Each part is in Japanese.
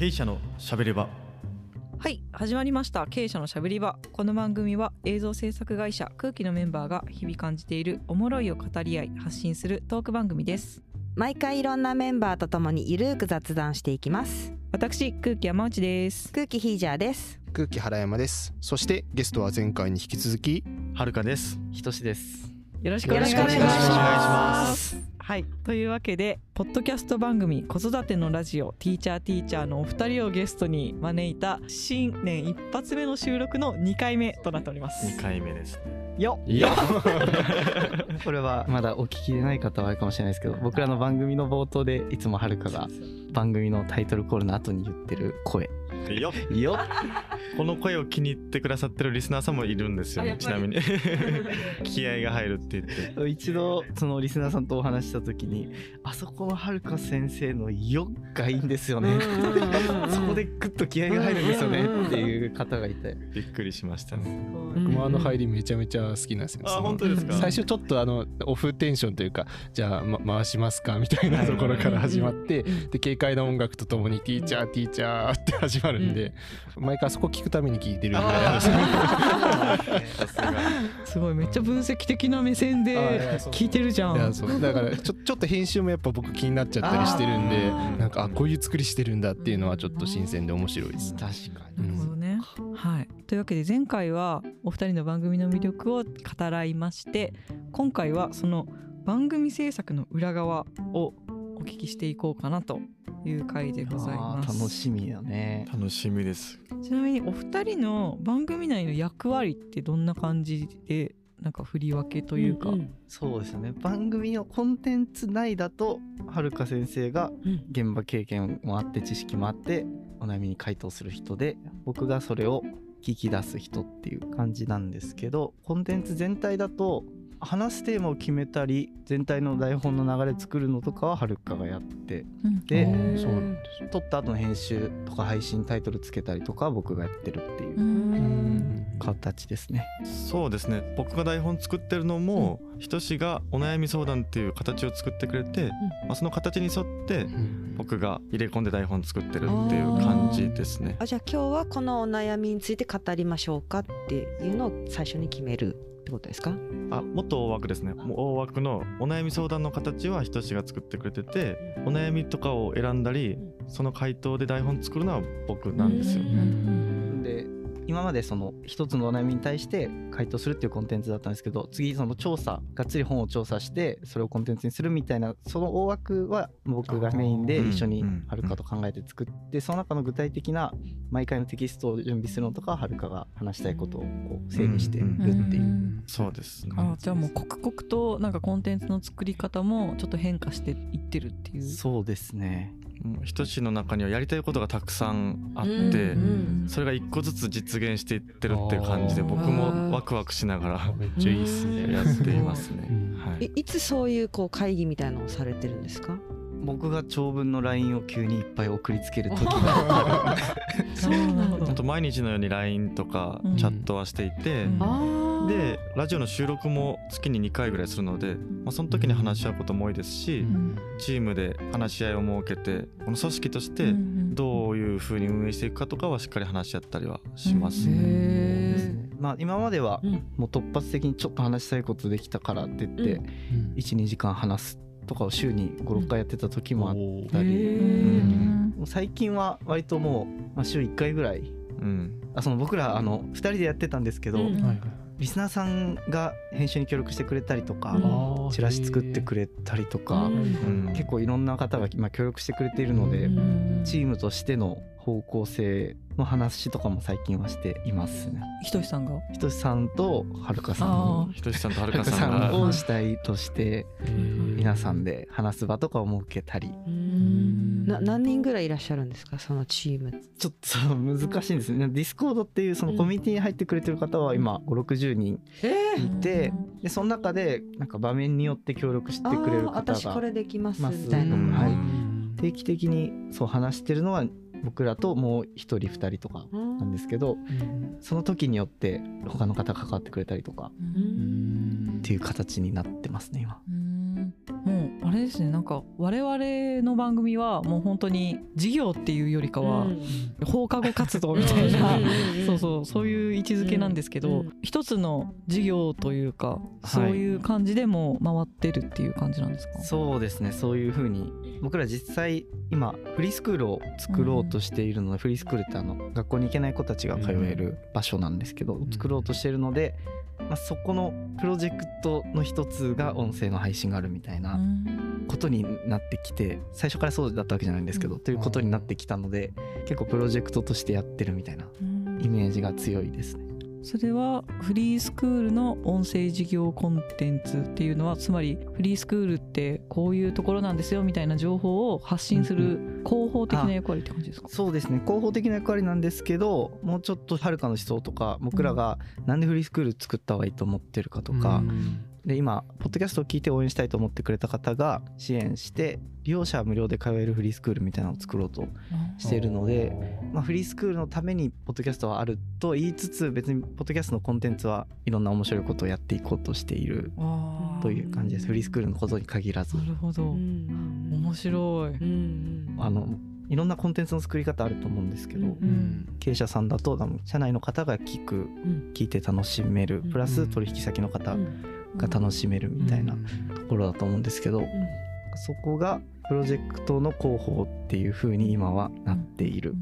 経営者のしゃべり場はい始まりました。経営者のしゃべり場。この番組は映像制作会社空気のメンバーが日々感じているおもろいを語り合い発信するトーク番組です。毎回いろんなメンバーとともにゆるーく雑談していきます。私空気山内です。空気ヒージャーです。空気原山です。そしてゲストは前回に引き続きはるかです。ひとしです。よろしくお願いしますはい。というわけでポッドキャスト番組子育てのラジオティーチャーティーチャーのお二人をゲストに招いた新年一発目の収録の2回目となっております。二回目ですね。よいや。これはまだお聞きでない方はあるかもしれないですけど、僕らの番組の冒頭でいつもはるかが番組のタイトルコールの後に言ってる声。よ。よ。この声を気に入ってくださってるリスナーさんもいるんですよねちなみに。気合が入るって言って。一度そのリスナーさんとお話しした時に、あそこのはるか先生のよがいいんですよね。そこでグッと気合が入るんですよねっていう方がいて。びっくりしましたね。僕もあの入りめちゃめちゃ好きなんですよ。あ本当ですか？最初ちょっとあのオフテンションというかじゃあ、ま、回しますか？みたいなところから始まってで軽快な音楽とともに「ティーチャーティーチャー」って始まるんで、毎回あそこ聞くために聞いてるぐらいです すごいめっちゃ分析的な目線で聞いてるじゃん。だからちょちょっと編集もやっぱ僕気になっちゃったりしてるんでなんかあこういう作りしてるんだっていうのはちょっと新鮮で面白いです。確かなるほどね。はい、というわけで前回はお二人の番組の魅力を語らいまして今回はその番組制作の裏側をお聞きしていこうかなという回でございます。楽しみだね。楽しみです。ちなみにお二人の番組内の役割ってどんな感じでなんか振り分けというか、そうですよね。番組のコンテンツ内だとはるか先生がうん。現場経験もあって知識もあってお悩みに回答する人で僕がそれを聞き出す人っていう感じなんですけどコンテンツ全体だと話すテーマを決めたり全体の台本の流れ作るのとかははるかがやってうん。で撮った後の編集とか配信タイトルつけたりとかは僕がやってるっていうううん。形ですね。そうですね。僕が台本作ってるのも、ひとしがお悩み相談っていう形を作ってくれて、まあ、その形に沿ってうん。僕が入れ込んで台本作ってるっていう感じですね。あじゃあ今日はこのお悩みについて語りましょうかっていうのを最初に決めるってことですか？あもっと大枠ですね。もう大枠のお悩み相談の形はひとしが作ってくれててお悩みとかを選んだりその回答で台本作るのは僕なんですよ。うん。で今までその一つのお悩みに対して回答するっていうコンテンツだったんですけど次その調査がっつり本を調査してそれをコンテンツにするみたいなその大枠は僕がメインで一緒にうんはるかと考えて作ってその中の具体的な毎回のテキストを準備するのとかははるかが話したいことをこう整理してるっていう。んそうですねあじゃあもう刻々となんかコンテンツの作り方もちょっと変化していってるっていう。そうですね。もうひとしの中にはやりたいことがたくさんあって、うんそれが一個ずつ実現していってるっていう感じで僕もワクワクしながらめっちゃいいっすね。やっていますね。うん。はい。いいつそういうこう会議みたいなのをされてるんですか？僕が長文の LINE を急にいっぱい送りつける時がある。そうなるほど本当毎日のように LINE とかうん。チャットはしていて、うん。あでラジオの収録も月に2回ぐらいするので、まあ、その時に話し合うことも多いですし、うん。チームで話し合いを設けてこの組織としてどういうふうに運営していくかとかはしっかり話し合ったりはしますうん。ね。へまあ今まではうん。もう突発的にちょっと話したいことできたからって言って、うん。12時間話すとかを週に56回やってた時もあったり、う最近は割ともう、まあ、週1回ぐらい。うん。あその僕らあの2人でやってたんですけど、うん。リスナーさんが編集に協力してくれたりとか、うん。チラシ作ってくれたりとか、うん。結構いろんな方が今協力してくれているので、うん。チームとしての方向性の話とかも最近はしていますね。ひとしさんが？ひとしさんとはるかさあんひとしさんとはるかさんを主体として皆さんで話す場とかを設けたり。な何人ぐらいいらっしゃるんですか？そのチーム。ちょっと難しいんですね。 Discord っていうそのコミュニティに入ってくれてる方は今560人いてでその中でなんか場面によって協力してくれる方が私これできますみたいな、うん。はい。うん定期的にそう話してるのは僕らともう一人二人とかなんですけどその時によって他の方が関わってくれたりとかうん。っていう形になってますね今。うん。もうあれですねなんか我々の番組はもう本当に事業っていうよりかはうん。放課後活動みたいな そうそうそういう位置づけなんですけど、うん。一つの事業というか、そういう感じでも回ってるっていう感じなんですか？そうですねそういうふうに僕ら実際今フリースクールを作ろうとしているので、フリースクールってあの学校に行けない子たちが通える場所なんですけど、ん作ろうとしているので、まあ、そこのプロジェクトの一つが音声の配信があるみたいなうん。ことになってきて最初からそうだったわけじゃないんですけど、ということになってきたので結構プロジェクトとしてやってるみたいなイメージが強いですね。それはフリースクールの音声事業コンテンツっていうのはつまりフリースクールってこういうところなんですよみたいな情報を発信する広報的な役割って感じですか？そうですね。広報的な役割なんですけどもうちょっとはるかの思想とか僕らがなんでフリースクール作った方がいいと思ってるかとか、で今ポッドキャストを聞いて応援したいと思ってくれた方が支援して利用者は無料で通えるフリースクールみたいなのを作ろうとしているので、まあ、フリースクールのためにポッドキャストはあると言いつつ別にポッドキャストのコンテンツはいろんな面白いことをやっていこうとしているという感じです。フリースクールのことに限らず。なるほど。うん。面白い。うんあのいろんなコンテンツの作り方あると思うんですけど、うん経営者さんだと多分社内の方が聞くうん。聞いて楽しめる。プラスうん取引先の方うんが楽しめるみたいなところだと思うんですけど、そこがプロジェクトの広報っていう風に今はなっている、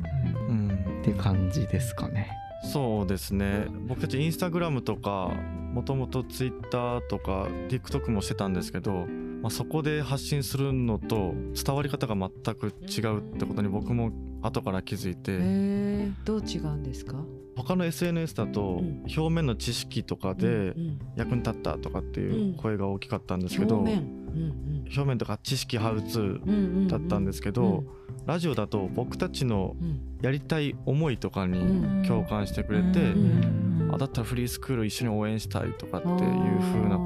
うん、って感じですかね。そうですね。僕たちインスタグラムとかもともとツイッターとか TikTok もしてたんですけど、まあ、そこで発信するのと伝わり方が全く違うってことに僕も後から気づいて、へえどう違うんですか？他の SNS だとうん。表面の知識とかでうん役に立ったとかっていう声が大きかったんですけど、表面。とか知識ハウツーだったんですけど、ラジオだと僕たちのうん。やりたい思いとかにうん。共感してくれて、うん。あだったらフリースクール一緒に応援したいとかっていう風な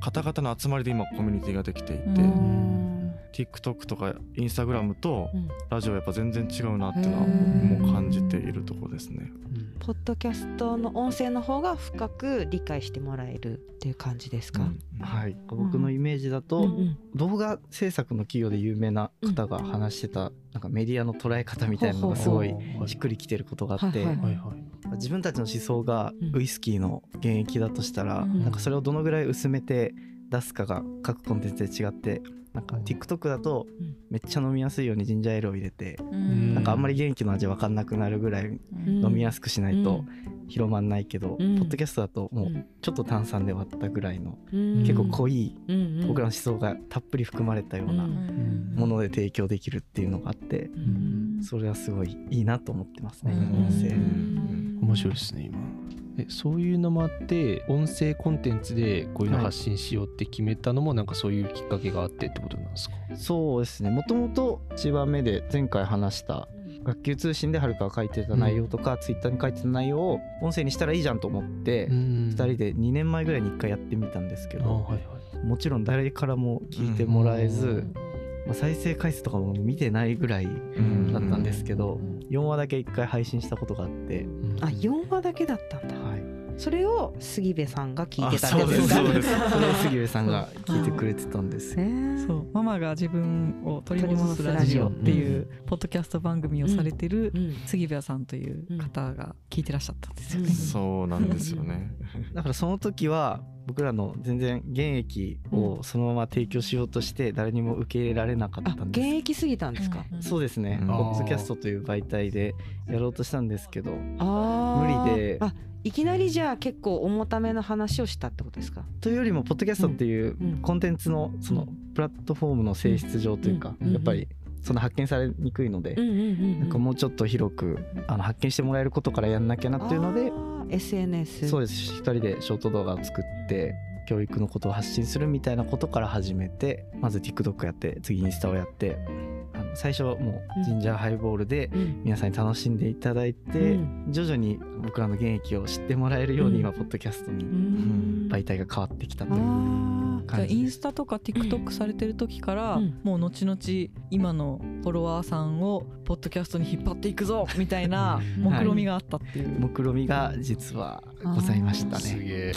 方々の集まりで今コミュニティができていて、うん TikTok とか Instagram とうん。ラジオやっぱ全然違うなっていうのはもう感じているところですね。ポッドキャストの音声の方が深く理解してもらえるっていう感じですか、うん。はい、僕のイメージだと、うんうん。動画制作の企業で有名な方が話してたなんかメディアの捉え方みたいなのがすごいしっくりきてることがあって、自分たちの思想がうんウイスキーの原液だとしたら、うん。なんかそれをどのぐらい薄めて出すかが各コンテンツで違ってなんか TikTok だとうん。めっちゃ飲みやすいようにジンジャーエールを入れて、うん。なんかあんまり元気の味わかんなくなるぐらいうん。飲みやすくしないと広まんないけど、うん。ポッドキャストだともうちょっと炭酸で割ったぐらいの、うん。結構濃い僕らの思想がたっぷり含まれたようなうん。もので提供できるっていうのがあってうん。それはすごいいいなと思ってますね、面白いですね今えそういうのもあって音声コンテンツでこういうの発信しようって決めたのもなんかそういうきっかけがあってってことなんですか？そうですね。もともと1番目で前回話した学級通信ではるかが書いてた内容とか、ツイッターに書いてた内容を音声にしたらいいじゃんと思って、2 2人で2年前ぐらいに1回やってみたんですけど、はいはい。もちろん誰からも聞いてもらえず、まあ、再生回数とかも見てないぐらいん。だったんですけど、4話だけ1回配信したことがあって、あ4話だけだったんだ。はい、それを杉部さんが聞いてたんですそうですそれを杉部さんが聞いてくれてたんですよ。へー。そう。ママが自分を取り戻すラジオっていうポッドキャスト番組をされてるうん杉部さんという方が聞いてらっしゃったんですよね。そうなんですよね。だからその時は僕らの全然現役をそのまま提供しようとして誰にも受け入れられなかっあたんです。現役すぎたんですか、うんそうですね、うん。ポッドキャストという媒体でやろうとしたんですけど無理で。あいきなりじゃあ結構重ための話をしたってことですか？というよりもポッドキャストっていううん。コンテンツのそのプラットフォームの性質上というかうん。やっぱりその発見されにくいのでなんかもうちょっと広くあの発見してもらえることからやんなきゃなっていうので SNS そうです。2人でショート動画を作って教育のことを発信するみたいなことから始めてまず TikTok やって次インスタをやってあの最初はもうジンジャーハイボールでうん。皆さんに楽しんでいただいて、うん。徐々に僕らの現役を知ってもらえるようにうん。今ポッドキャストにうん。媒体が変わってきたという感じインスタとか TikTok されてる時から、うん。もう後々今のフォロワーさんをポッドキャストに引っ張っていくぞ みたいなうん目論みがあったっていう、目論みが実はございましたね。すげえ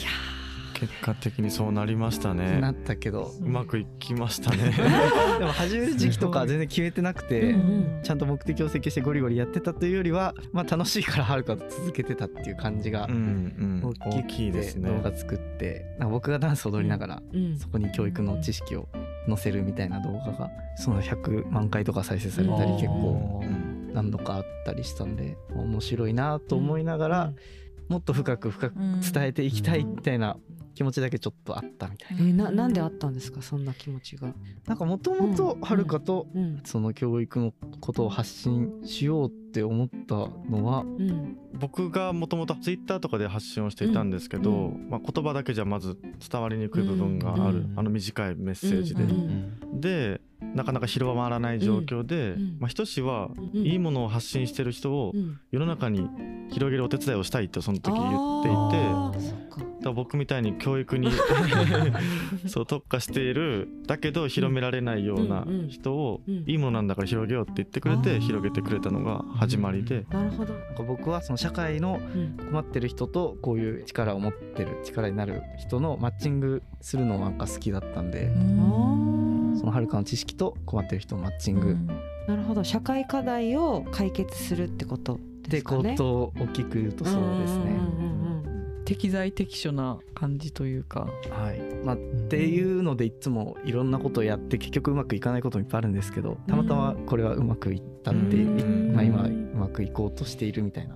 結果的にそうなりましたね。なったけど。うまくいきましたね。でも始める時期とかは全然決めてなくて、うんちゃんと目的を設計してゴリゴリやってたというよりは、まあ、楽しいからはるかと続けてたっていう感じがうんうん。大大きいですね。動画作ってなんか僕がダンス踊りながらうん。そこに教育の知識を載せるみたいな動画がその100万回とか再生されたりうん結構うん。何度かあったりしたんで面白いなと思いながらもっと深く深く伝えていきたいみたいな気持ちだけちょっとあったみたいな。えーななんであったんですか？そんな気持ちが。なんかもともとはるかとうんその教育のことを発信しようって思ったのはうん。僕がもともとツイッターとかで発信をしていたんですけど、うん。まあ、言葉だけじゃまず伝わりにくい部分がある、うん。あの短いメッセージで、でなかなか広まらない状況で、うん。まあ、ひとしはうん。いいものを発信してる人をうん。世の中に広げるお手伝いをしたいとその時言っていて僕みたいに教育に そう特化しているだけど広められないような人をうん。いいものなんだから広げようって言ってくれて広げてくれたのが始まりで。なるほど。僕はその社会のうん。困ってる人とこういう力を持ってる力になる人のマッチングするのなんか好きだったんで、そのはるかの知識と困ってる人のマッチング。なるほど。社会課題を解決するってことってですかね。ことを大きく言うとそうですね。んうんうん適材適所な感じというか。はい。まあ、っていうのでいつもいろんなことをやって結局うまくいかないこともいっぱいあるんですけどたまたまこれはうまくいったって、うん。まあ、今うまくいこうとしているみたいな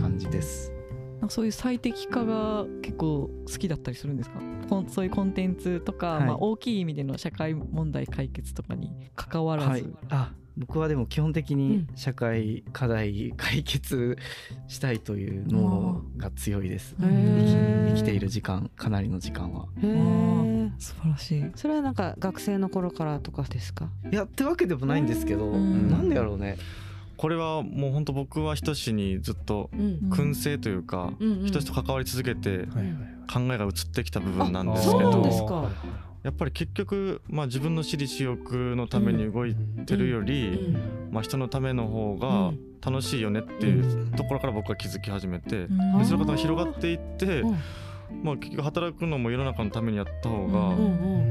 感じです。なんかそういう最適化が結構好きだったりするんですか？そういうコンテンツとか、はい。まあ、大きい意味での社会問題解決とかに関わらず、はい、あ僕はでも基本的に社会課題解決したいというのが強いです。へ生きー生きている時間かなりの時間は。素晴らしい。それはなんか学生の頃からとかですか？いやってわけでもないんですけど、うんなんでやろうね。これはもう本当僕はひとしにずっとうんうん燻製というかうんうんひとしと関わり続けてはいはいはい考えが移ってきた部分なんですけそうなんどですか。やっぱり結局まあ自分の私利私欲のために動いてるよりまあ人のための方が楽しいよねっていうところから僕は気づき始めてうそのことが広がっていってまあ結局働くのも世の中のためにやった方が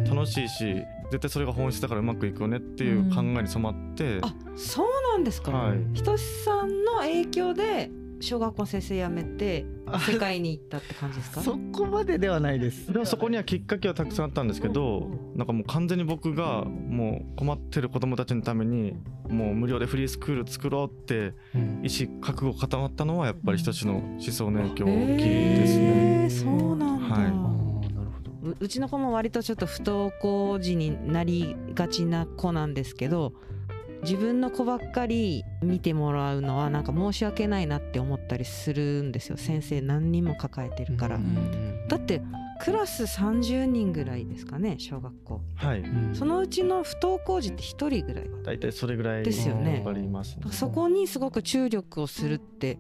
楽しいし絶対それが本質だからうまくいくよねっていう考えに染まってあそうなんですか。はいひとしさんの影響で小学校の先生辞めてあ世界に行ったって感じですか？そこまでではないです。でもそこにはきっかけはたくさんあったんですけどなんかもう完全に僕がもう困ってる子供たちのためにもう無料でフリースクール作ろうってうん意思覚悟固まったのはやっぱり日立の思想の影響大きいですね。へーそうなんだ。はいあーなるほどううちの子も割とちょっと不登校児になりがちな子なんですけど自分の子ばっかり見てもらうのはなんか申し訳ないなって思ったりするんですよ。先生何人も抱えてるから、うんだってクラス30人ぐらいですかね小学校。はい。うん。そのうちの不登校児って1人ぐらい。大体それぐらいですよね。やっぱりいますね。そこにすごく注力をするって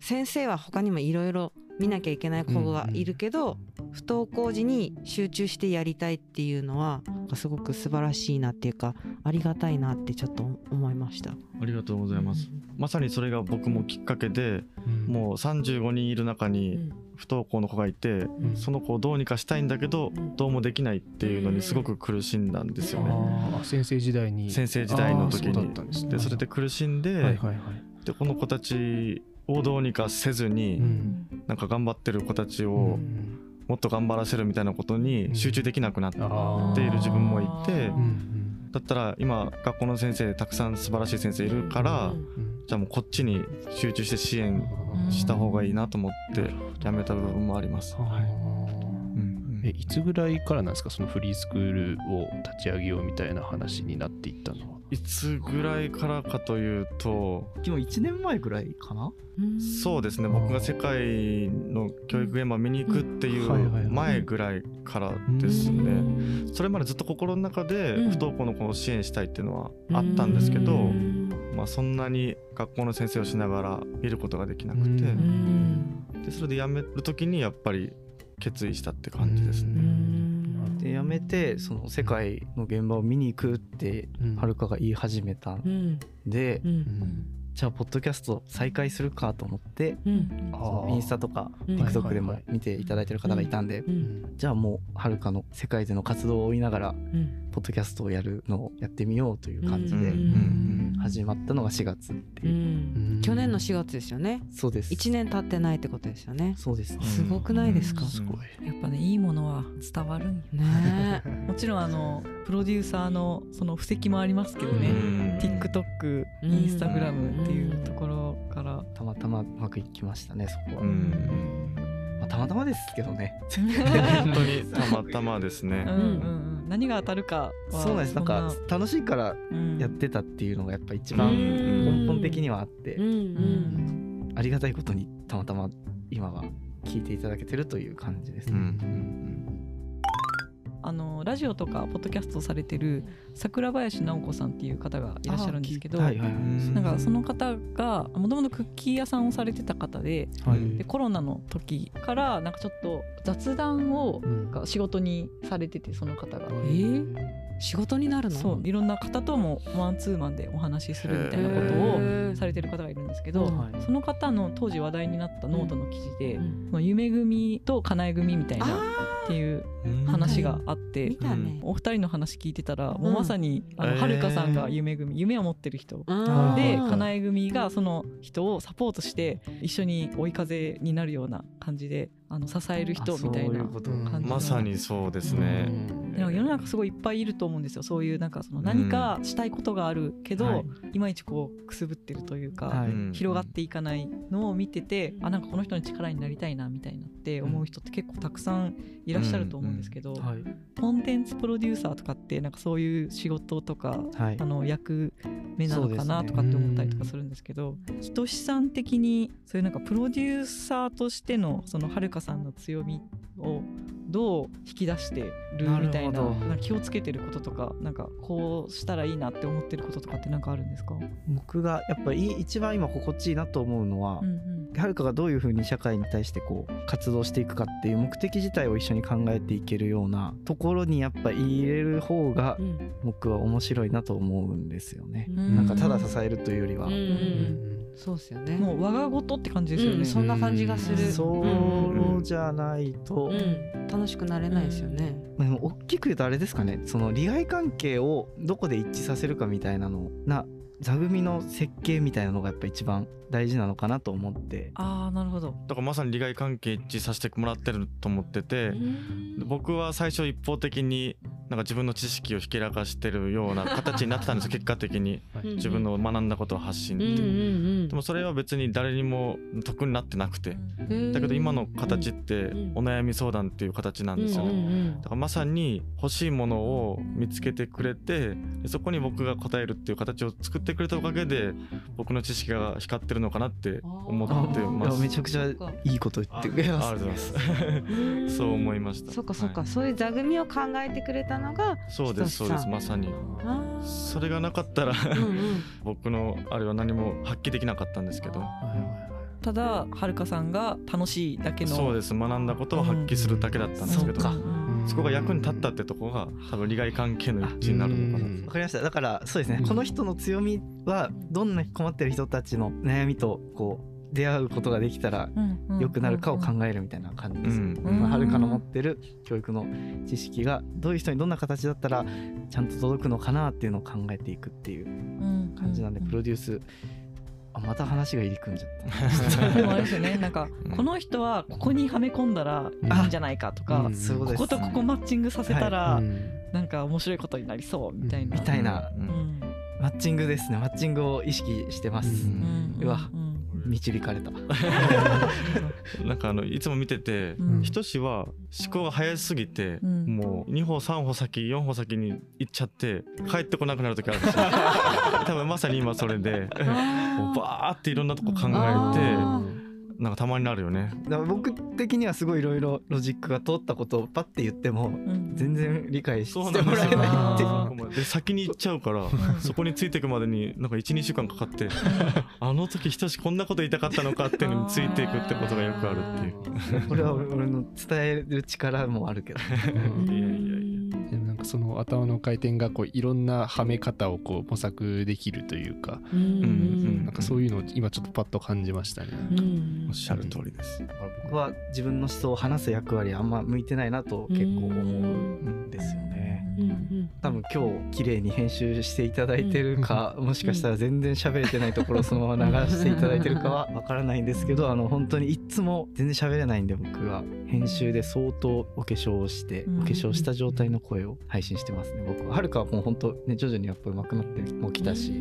先生は他にもいろいろ見なきゃいけない子がいるけど、不登校時に集中してやりたいっていうのはすごく素晴らしいなっていうかありがたいなってちょっと思いました。ありがとうございます。まさにそれが僕もきっかけでうん。もう35人いる中うにん。不登校の子がいてうん。その子をどうにかしたいんだけどうんどうもできないっていうのにすごく苦しんだんですよね。先生時代に。先生時代の時あーそうだにったんですね。でそれで苦しんで,、はいはいはい。でこの子たちをどうにかせずに、うん。なんか頑張ってる子たちうをん。もっと頑張らせるみたいなことに集中できなくなっている自分もいてだったら今学校の先生たくさん素晴らしい先生いるから、じゃあもうこっちに集中して支援した方がいいなと思ってやめた部分もあります。はい。うん。えいつぐらいからなんですか？そのフリースクールを立ち上げようみたいな話になっていったのは。いつぐらいからかというと今1年前ぐらいかな？うんそうですね。僕が世界の教育現場見に行くっていう前ぐらいからですうね。ん。それまでずっと心の中でうん。不登校の子を支援したいっていうのはあったんですけど、うん。まあ、そんなに学校の先生をしながら見ることができなくて、でそれで辞める時にやっぱり決意したって感じですうね。んで辞めてその世界の現場を見に行くってうん。はるかが言い始めたんうん。でじゃあポッドキャスト再開するかと思ってうん。インスタとかうん。TikTok でも見ていただいてる方がいたんで、うん。じゃあもうはるかの世界での活動を追いながらうんポッドキャストをやるのをやってみようという感じで始まったのが4月ってう。いう、ん。去年の4月ですよね。そうです。1年経ってないってことですよね。そうですね。すごくないですか？うん。すごい。やっぱねいいものは伝わるんよ。ねえ。もちろんあのプロデューサーのその布石もありますけどね、うん。TikTok、うん。インスタグラムっていうところから、たまたまうまくいきましたねそこは、うん。まあ、たまたまですけどね。本当に。たまたまですね。うんうんうん、何が当たるかはそうなんです。なんか楽しいからうん。やってたっていうのがやっぱ一うん番うん。根本的にはあって、ありがたいことにたまたま今は聞いていただけてるという感じですうね、んあのラジオとかポッドキャストをされてる桜林直子さんっていう方がいらっしゃるんですけど、なんかその方がもともとクッキー屋さんをされてた方ではい。でコロナの時からなんかちょっと雑談を仕事にされててその方が。えー？仕事になるの？そういろんな方ともマンツーマンでお話しするみたいなことをされてる方がいるんですけど、はい。その方の当時話題になったノートの記事で、うん。その夢組とかなえ組みたいなっあていううん。話があって、お二人の話聞いてたら、んもうまさにあのえー。はるかさんが夢組夢を持ってる人。でうんかなえ組がその人をサポートして一緒に追い風になるような感じであの支える人あみたいなそういうこと感じの。まさにそうですね。でも世の中すごいいっぱいいると思うんですよ。そういうなんかその何かしたいことがあるけど、はい。い、まいちこうくすぶってるというか、はい。うん広がっていかないのを見ててあなんかこの人の力になりたいなみたいなって思う人って結構たくさんいらっしゃると思うんですけど、はい。コンテンツプロデューサーとかってなんかそういう仕事とかはいあの役目なのかなとかって思ったりとかするんですけどひとしさん的にそういうなんかプロデューサーとしてのそのはるかさんの強みをどう引き出してるみたいなな気をつけてることとかなんかこうしたらいいなって思ってることとかってなんかあるんですか、僕がやっぱり一番今心地いいなと思うのは、うんうん。はるかがどういうふうに社会に対してこう活動していくかっていう目的自体を一緒に考えていけるようなところにやっぱ入れる方がうん。僕は面白いなと思うんですよね。うん。なんかただ支えるというよりは、うんうん。うんそうですよね。もう我が事って感じですよね。うんそんな感じがする。そうじゃないと、うん。楽しくなれないですよね。まあでも大きく言うとあれですかね。その利害関係をどこで一致させるかみたいなのな座組の設計みたいなのがやっぱ一番大事なのかなと思って。ああなるほど。だからまさに利害関係一致させてもらってると思ってて、で僕は最初一方的になんか自分の知識をひけらかしてるような形になってたんですよ結果的に。自分の学んだことを発信って、う。んうんうん。でもそれは別に誰にも得になってなくて。だけど今の形ってお悩み相談っていう形なんですよ。ね、うんうん。だからまさに欲しいものを見つけてくれてでそこに僕が答えるっていう形を作ってくれたおかげで僕の知識が光ってるのかなって思っています。やめちゃくちゃいいこと言ってくれます。ありがとうございます。うん。そう思いました。そっかそっか、はい。そういう座組を考えてくれたのがそうですそうですまさに。それがなかったら 僕のあれは何も発揮できなかったんですけど。ただはるかさんが楽しいだけの。そうです学んだことを発揮するだけだったんですけど、そこが役に立ったってとこが多分利害関係の一致になるのかな。わかりました。だからそうですね、うん。この人の強みはどんな困ってる人たちの悩みとこう出会うことができたら良くなるかを考えるみたいな感じです、はるかの持ってる教育の知識がどういう人にどんな形だったらちゃんと届くのかなっていうのを考えていくっていううん感じなんで、うプロデュース。あまた話が入り組んじゃった。でもあれですよね。なんかうん。この人はここにはめ込んだらいいんじゃないかとか、ここことここマッチングさせたら、うん。なんか面白いことになりそうみたいな。みたいな。マッチングですね。マッチングを意識してます、うわん導かれた。なんかあのいつも見てて、うん。ひとしは思考が早すぎて、うん。もう2歩3歩先4歩先に行っちゃって帰ってこなくなる時あるんですよ多分まさに今それでバーっていろんなとこ考えてあなんかたまになるよね。だから僕的にはすごいいろいろロジックが通ったことをパッて言ってもうん。全然理解してそうもらえないっていう。あで先に行っちゃうからそこについていくまでになんか12週間かかってあの時ひとしこんなこと言いたかったのかっていうのについていくってことがよくあるっていう。これは俺俺の伝える力もあるけど。いやいやその頭の回転がこういろんなはめ方をこう模索できるというか、うんうんなんかそういうのを今ちょっとパッと感じましたね。うんおっしゃる通りです。だから僕は自分の思想を話す役割あんま向いてないなと結構思うんですよね。うんうん多分今日綺麗に編集していただいてるか、もしかしたら全然喋れてないところをそのまま流していただいてるかはわからないんですけどあの本当にいつも全然喋れないんで僕は編集で相当お化粧をして、うんお化粧した状態の声を配信してますね僕は。はるかはもう本当ね徐々にやっぱ上手くなってもうきたし、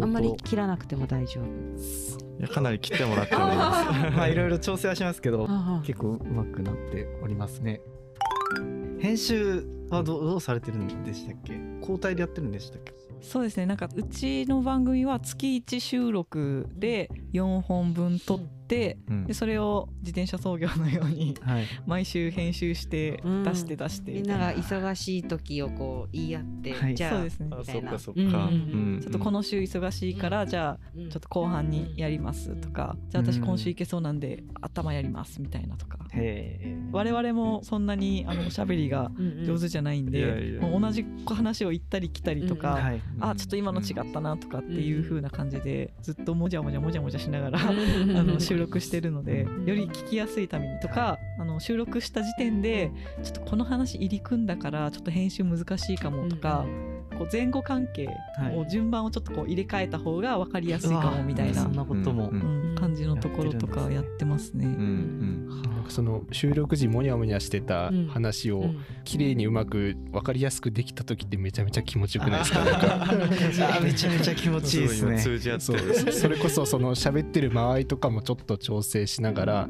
あんまり切らなくても大丈夫。いやかなり切ってもらっております。まあいろいろ調整はしますけどあ結構上手くなっておりますね。編集はどうどうされてるんでしたっけ？交代でやってるんでしたっけ？そうですね。なんかうちの番組は月1収録で4本分撮ってうんでそれを自転車操業のようにはい。毎週編集してうん。出して出してみんなが忙しい時をこう言い合って、はい。じゃあそうですね。みたいな。あそっかそっか。うん。うん。うん。ちょっとこの週忙しいからじゃあうん。ちょっと後半にやりますとかじゃあ私今週行けそうなんで頭やりますみたいなとか。へえ我々もそんなにあのおしゃべりが上手じゃないんでやもう同じ話を言ったり来たりとかはい。あちょっと今の違ったなとかっていう風な感じでずっともじゃもじゃもじゃもじゃしながらあの収録してるのでうんより聞きやすいためにとかあの収録した時点でちょっとこの話入り組んだからちょっと編集難しいかもとかこう前後関係を順番をちょっとこう入れ替えた方が分かりやすいかもみたいうなわそんなことも、うんうん。感じのところとかやってますね。なんかその収録時モニャモニャしてた話を綺麗にうまく分かりやすくできた時ってめちゃめちゃ気持ちよくないですか？なんかあめちゃめちゃ気持ちいいですね。通じ合ってそ。それこそその喋ってる間合いとかもちょっと調整しながら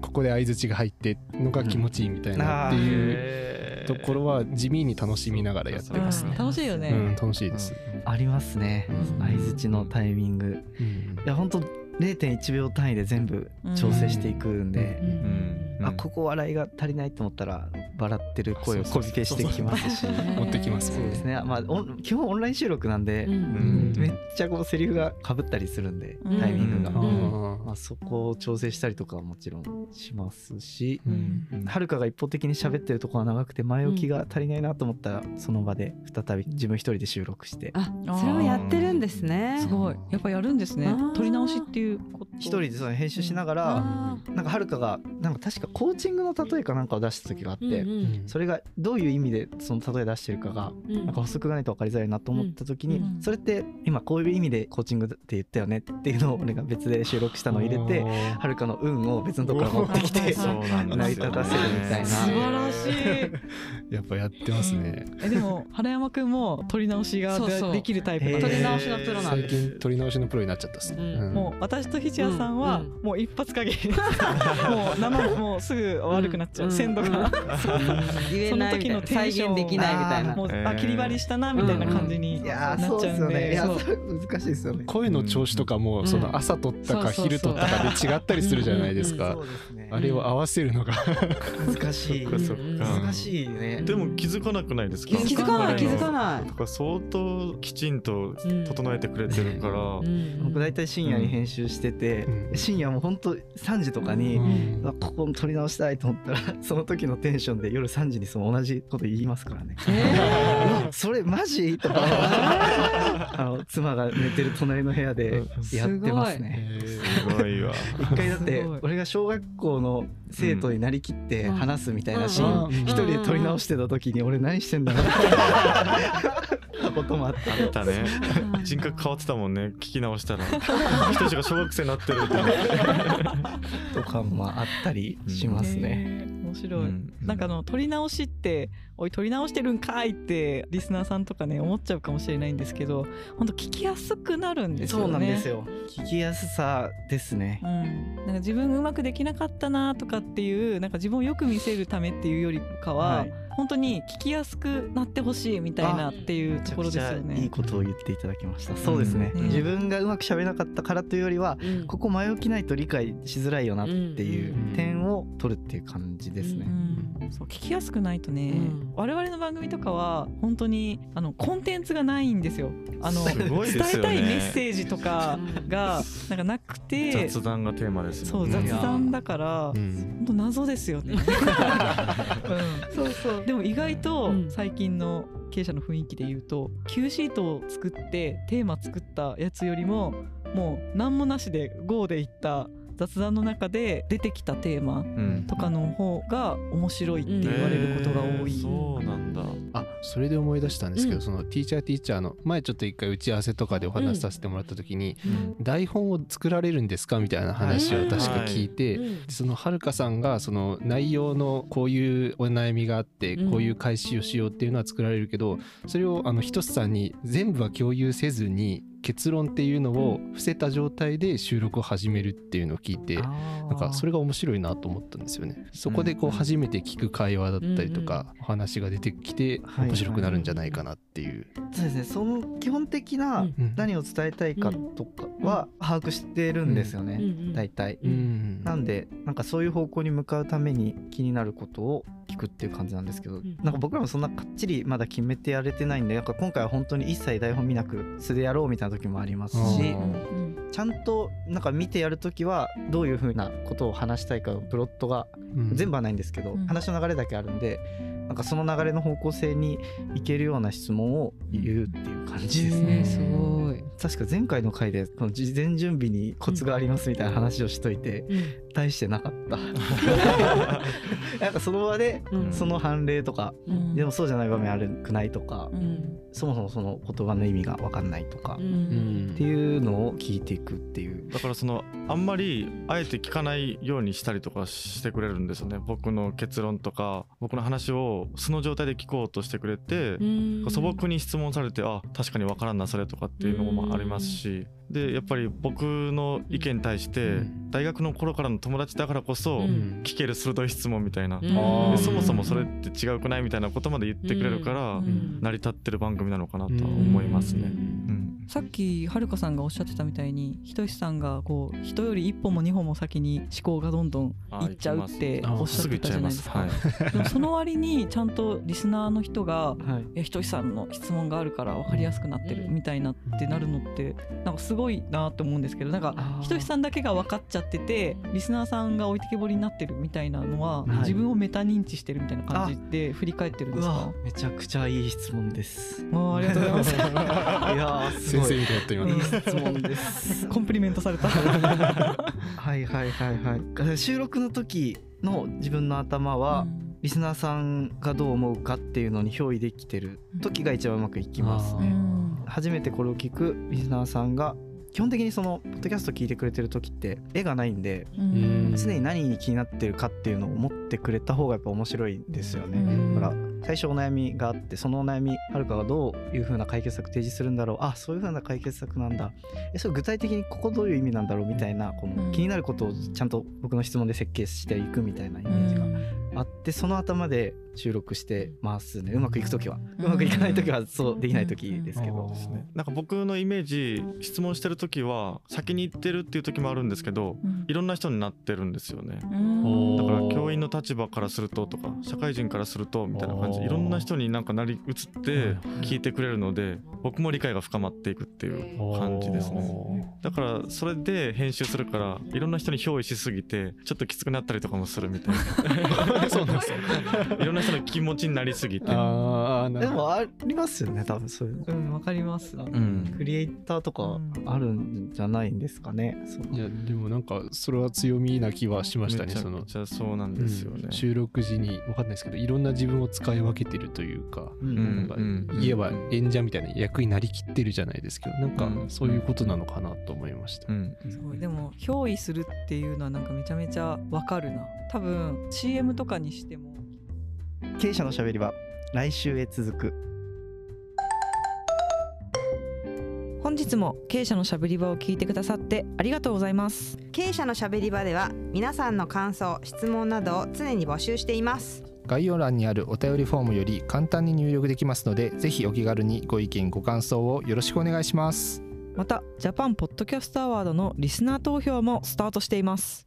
ここで相づちが入ってのが気持ちいいみたいなっていうところは地味に楽しみながらやってますね。うん。楽しいよね。うん、楽しいです。ありますね。うん。相づちのタイミング。うん。いや本当0.1秒単位で全部調整していくんで、うんあここ笑いが足りないと思ったら笑ってる声をコピペしてきますし。持ってきますそうんですね。まあオン基本オンライン収録なんで、ん。めっちゃこうセリフがかぶったりするんでうん。タイミングが、あまあ、そこを調整したりとかはもちろんしますしうん。うん。はるかが一方的に喋ってるところが長くて前置きが足りないなと思ったらその場で再び自分一人で収録して。あそれをやってるんですね。すごいやっぱやるんですね。撮り直しっていうこと。一人でその編集しながら、あなんかはるかがなんか確かコーチングの例えかなんかを出した時があって、ーうん。うんそれがどういう意味でその例え出してるかがうんなんか補足がないと分かりづらいなと思った時に、うんそれって今こういう意味でコーチングって言ったよねっていうのを俺が別で収録したのを入れてはるかの運を別のところから持ってきて成り立たせるみたいな。素晴らしい。やっぱやってますね。えでも原山くんも撮り直しがそうそう。できるタイプなんへー。で撮り直しのプロなん最です。近撮り直しのプロになっちゃったっすね。うんうんもう私とひちやさんはうん。もう一発限り もう生もうすぐ悪くなっちゃう、うん。鮮度が、その時のテン再ション現できないみたいな。もう、えー。あ切り張りしたなみたいな感じにいやーなっそう。ちゃうんで、難しいですよね。声の調子とかもうん。その朝撮ったか昼撮ったかで違ったりするじゃないですか。そう。ですねあれを合わせるのが。難しい。難しいね。でも気づかなくないですか？気づかない気づかいない。とか相当きちんと整えてくれてるから、僕大体深夜に編集してて、うん。深夜もうほんと3時とかに、ここ撮り直したいと思ったら その時のテンションで夜3時にその同じこと言いますからね。うわそれマジ？とか。あの妻が寝てる隣の部屋でやってますね。すごい。わ。一回だって俺が小学校の生徒になりきって話すみたいなシーンうん一人で撮り直してた時に俺何してんだろう。ってこともあってあったね人格変わってたもんね。聞き直したら。人たちが小学生になってるってとかもあったりしますね。面白い、うんなんかあの撮り直しって「おい撮り直してるんかい!」ってリスナーさんとかね思っちゃうかもしれないんですけど本当聞きやすくなるんですよね。そうなんですよ。聞きやすさですねう。ん、なんか自分うまくできなかったなとかっていうなんか自分をよく見せるためっていうよりかは、はい本当に聞きやすくなってほしいみたいなっていうところですよめちゃくちゃいいね。ことを言っていただきました。そうですね。うん。自分がうまく喋れなかったからというよりは、ここ前置きないと理解しづらいよなっていううん。点を取るっていう感じですね。うん、そう聞きやすくないとね、うん。我々の番組とかは本当にあのコンテンツがないんですよ。あのね。伝えたいメッセージとかがなんかなくて、雑談がテーマですよね。そう雑談だから、うん。本当謎ですよね。うん、そうそうでも意外とうん最近の経営者の雰囲気で言うと Q シートを作ってテーマ作ったやつよりももう何もなしで GO でいった雑談の中で出てきたテーマうんとかの方が面白いって言われることが多い。えーそれで思い出したんですけど、うん。そのティーチャーティーチャーの前ちょっと一回打ち合わせとかでお話しさせてもらった時に、台本を作られるんですかみたいな話を確か聞いて、そのはるかさんがその内容のこういうお悩みがあってうん。こういう開始をしようっていうのは作られるけどそれをあのひとつさんに全部は共有せずに結論っていうのを伏せた状態で収録を始めるっていうのを聞いてなんかそれが面白いなと思ったんですよね。そこでこううん初めて聞く会話だったりとかお話が出てきてはい面白くなるんじゃないかなっていう。そうですね。その基本的なうん。何を伝えたいかとかは把握してるんですよね、大体。うん。なんでなんかそういう方向に向かうために気になることを聞くっていう感じなんですけど、ん。なんか僕らもそんなかっちりまだ決めてやれてないんでなんか今回は本当に一切台本見なく素でやろうみたいな時もありますしうん。ちゃんとなんか見てやる時はどういう風なことを話したいかのプロットがうん。全部はないんですけど、うん。話の流れだけあるんでなんかその流れの方向性にいけるような質問を言うっていう感じですね。ねすごい。確か前回の回でこの事前準備にコツがありますみたいな話をしといて、大してなかった。なんかその場でうん。その判例とか、うん。でもそうじゃない場面あるくないとか、うん。そもそもその言葉の意味が分かんないとか、ううん。っていうのを聞いていくっていう。だからそのあんまりあえて聞かないようにしたりとかしてくれるんですよね。僕の結論とか僕の話を素の状態で聞こうとしてくれて、素朴に質問されてあ確かに分からんなそれとかっていうのもありますし。でやっぱり僕の意見に対してうん。大学の頃からの友達だからこそうん。聞ける鋭い質問みたいな、うん。でそもそもそれって違うくないみたいなことまで言ってくれるから、うん。成り立ってる番組なのかなとは思いますね。うんさっきはるかさんがおっしゃってたみたいにひとしさんがこう人より一歩も二歩も先に思考がどんどんいっちゃうってあおっしゃってたじゃないですか。はいでもその割にちゃんとリスナーの人がはい。いやひとしさんの質問があるから分かりやすくなってるうん。みたいなってなるのってなんかすごいなって思うんですけどなんかひとしさんだけが分かっちゃっててリスナーさんが置いてけぼりになってるみたいなのは、はい。自分をメタ認知してるみたいな感じで振り返ってるんですか？めちゃくちゃいい質問です。あーありがとうございます。いやーす先生みたい。だった今い。いね。質問ですコンプリメントされたはいはいはいはい。収録の時の自分の頭は、リスナーさんがどう思うかっていうのに憑依できてる時が一番うまくいきますうね。ん。初めてこれを聞くリスナーさんが基本的にそのポッドキャスト聞いてくれてる時って絵がないんでうん。常に何に気になってるかっていうのを思ってくれた方がやっぱ面白いんですよね。うん。だから最初お悩みがあってそのお悩みはるかがどういう風な解決策提示するんだろう。あそういう風な解決策なんだ。えそれ具体的にここどういう意味なんだろうみたいなこうん。の気になることをちゃんと僕の質問で設計していくみたいなイメージがあってその頭で収録してますね。うまくいく時は。うん。うまくいかない時はそうできない時ですけど。ね。なんか僕のイメージ質問してる時は先に言ってるっていう時もあるんですけどいろんな人になってるんですよね。うん。だから教員の立場からするととか社会人からするとみたいな感じ。いろんな人になんかなり移って聞いてくれるので僕も理解が深まっていくっていう感じですね。だからそれで編集するからいろんな人に憑依しすぎてちょっときつくなったりとかもするみたい そうなんですよ。な いろんな人の気持ちになりすぎて。でもありますよね多分そういうの。うんわかります。うん。クリエイターとかあるんじゃないんですかねいやでもなんかそれは強みな気はしましたねそのめちゃそうなんですよね。うん。収録時に分かんないですけどいろんな自分を使い分けてるというか、言えば演者みたいな役になりきってるじゃないですけどなんかうんそういうことなのかなと思いました。うん。すごい。でも憑依するっていうのはなんかめちゃめちゃわかるな。多分 CM とかにしても経営者のしゃべりは来週へ続く。本日も経営者のしゃべり場を聞いてくださってありがとうございます。経営者のしゃべり場では皆さんの感想質問などを常に募集しています。概要欄にあるお便りフォームより簡単に入力できますのでぜひお気軽にご意見ご感想をよろしくお願いします。またジャパンポッドキャストアワードのリスナー投票もスタートしています。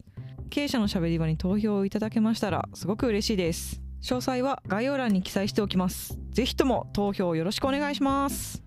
経営者のしゃべり場に投票をいただけましたらすごく嬉しいです詳細は概要欄に記載しておきます。ぜひとも投票よろしくお願いします。